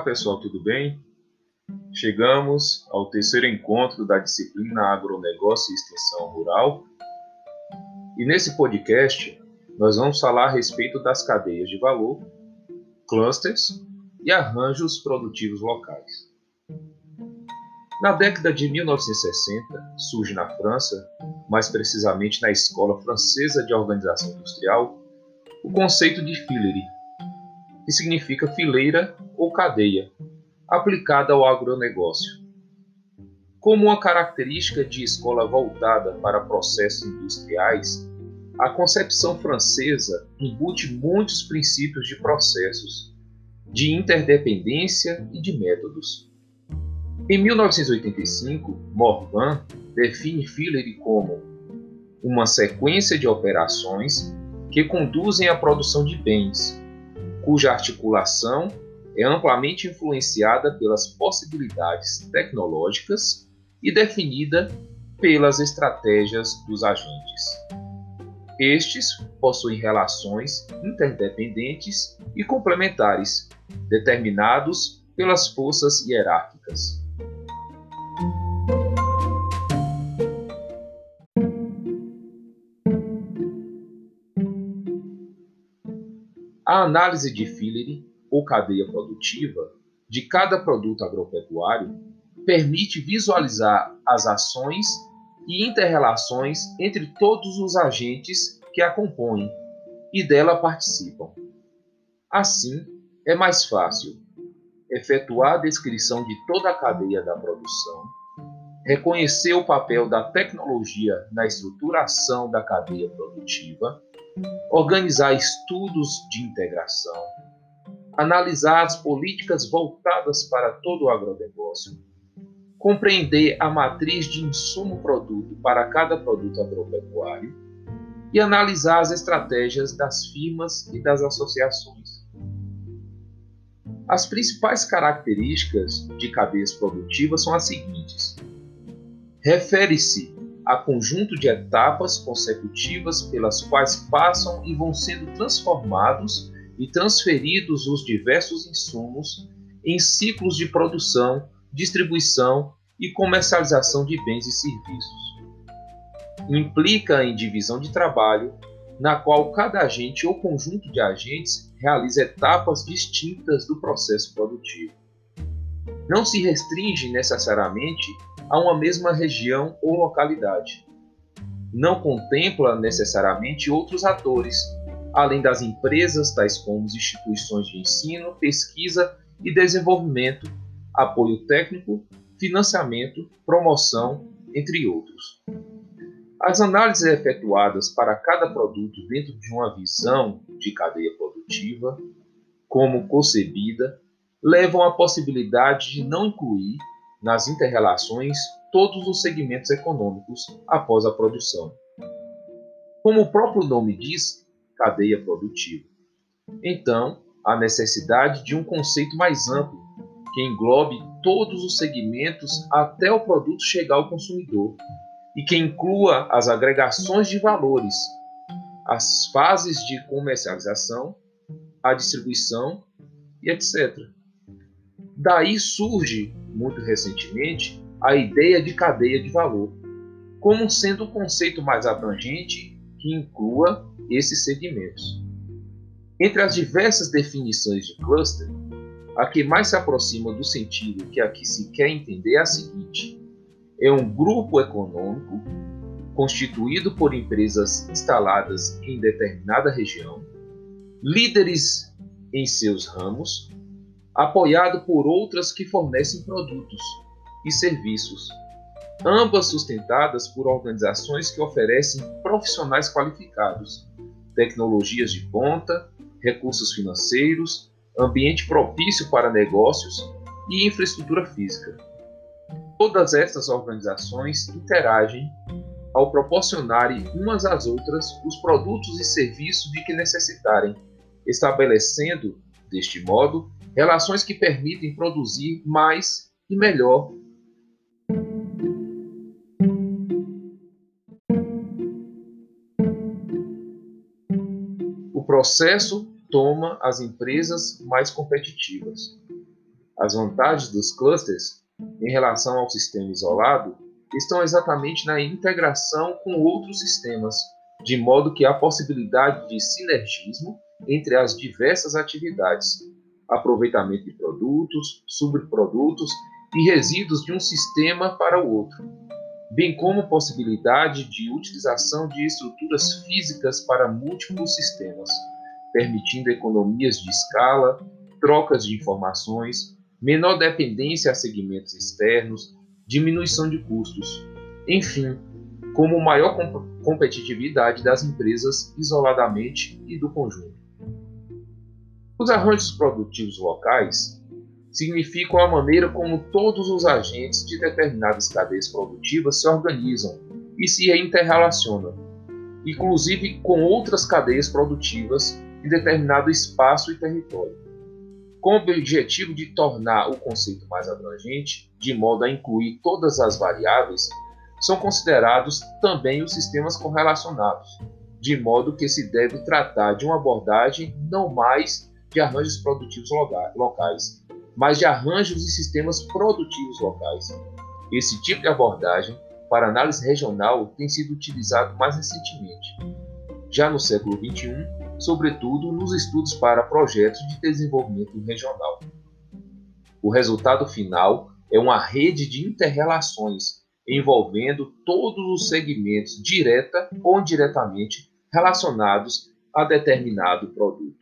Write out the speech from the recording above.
Olá pessoal, tudo bem? Chegamos ao terceiro encontro da disciplina Agronegócio e Extensão Rural e nesse podcast nós vamos falar a respeito das cadeias de valor, clusters e arranjos produtivos locais. Na década de 1960, surge na França, mais precisamente na Escola Francesa de Organização Industrial, o conceito de filerie, que significa fileira ou cadeia, aplicada ao agronegócio. Como uma característica de escola voltada para processos industriais, a concepção francesa embute muitos princípios de processos, de interdependência e de métodos. Em 1985, Morvan define Filery como uma sequência de operações que conduzem à produção de bens, cuja articulação é amplamente influenciada pelas possibilidades tecnológicas e definida pelas estratégias dos agentes. Estes possuem relações interdependentes e complementares, determinados pelas forças hierárquicas. A análise de Fillery, ou cadeia produtiva, de cada produto agropecuário permite visualizar as ações e interrelações entre todos os agentes que a compõem e dela participam. Assim, é mais fácil efetuar a descrição de toda a cadeia da produção, reconhecer o papel da tecnologia na estruturação da cadeia produtiva organizar estudos de integração, analisar as políticas voltadas para todo o agronegócio, compreender a matriz de insumo-produto para cada produto agropecuário e analisar as estratégias das firmas e das associações. As principais características de cadeias produtivas são as seguintes: refere-se a conjunto de etapas consecutivas pelas quais passam e vão sendo transformados e transferidos os diversos insumos em ciclos de produção, distribuição e comercialização de bens e serviços. Implica em divisão de trabalho, na qual cada agente ou conjunto de agentes realiza etapas distintas do processo produtivo. Não se restringe necessariamente a uma mesma região ou localidade. Não contempla necessariamente outros atores, além das empresas tais como instituições de ensino, pesquisa e desenvolvimento, apoio técnico, financiamento, promoção, entre outros. As análises efetuadas para cada produto dentro de uma visão de cadeia produtiva, como concebida, levam à possibilidade de não incluir nas interrelações todos os segmentos econômicos após a produção. Como o próprio nome diz, cadeia produtiva. Então, há necessidade de um conceito mais amplo que englobe todos os segmentos até o produto chegar ao consumidor e que inclua as agregações de valores, as fases de comercialização, a distribuição e etc. Daí surge muito recentemente, a ideia de cadeia de valor, como sendo um conceito mais abrangente que inclua esses segmentos. Entre as diversas definições de cluster, a que mais se aproxima do sentido que aqui se quer entender é a seguinte: é um grupo econômico constituído por empresas instaladas em determinada região, líderes em seus ramos, apoiado por outras que fornecem produtos e serviços, ambas sustentadas por organizações que oferecem profissionais qualificados, tecnologias de ponta, recursos financeiros, ambiente propício para negócios e infraestrutura física. Todas estas organizações interagem ao proporcionarem umas às outras os produtos e serviços de que necessitarem, estabelecendo, deste modo, relações que permitem produzir mais e melhor. Processo toma as empresas mais competitivas. As vantagens dos clusters em relação ao sistema isolado estão exatamente na integração com outros sistemas, de modo que há possibilidade de sinergismo entre as diversas atividades, aproveitamento de produtos, subprodutos e resíduos de um sistema para o outro, bem como possibilidade de utilização de estruturas físicas para múltiplos sistemas, permitindo economias de escala, trocas de informações, menor dependência a segmentos externos, diminuição de custos, enfim, como maior competitividade das empresas isoladamente e do conjunto. Os arranjos produtivos locais significam a maneira como todos os agentes de determinadas cadeias produtivas se organizam e se interrelacionam, inclusive com outras cadeias produtivas em determinado espaço e território, com o objetivo de tornar o conceito mais abrangente, de modo a incluir todas as variáveis, são considerados também os sistemas correlacionados, de modo que se deve tratar de uma abordagem não mais de arranjos produtivos locais, mas de arranjos e sistemas produtivos locais. Esse tipo de abordagem para análise regional tem sido utilizado mais recentemente, já no século XXI, sobretudo nos estudos para projetos de desenvolvimento regional. O resultado final é uma rede de interrelações envolvendo todos os segmentos direta ou indiretamente relacionados a determinado produto.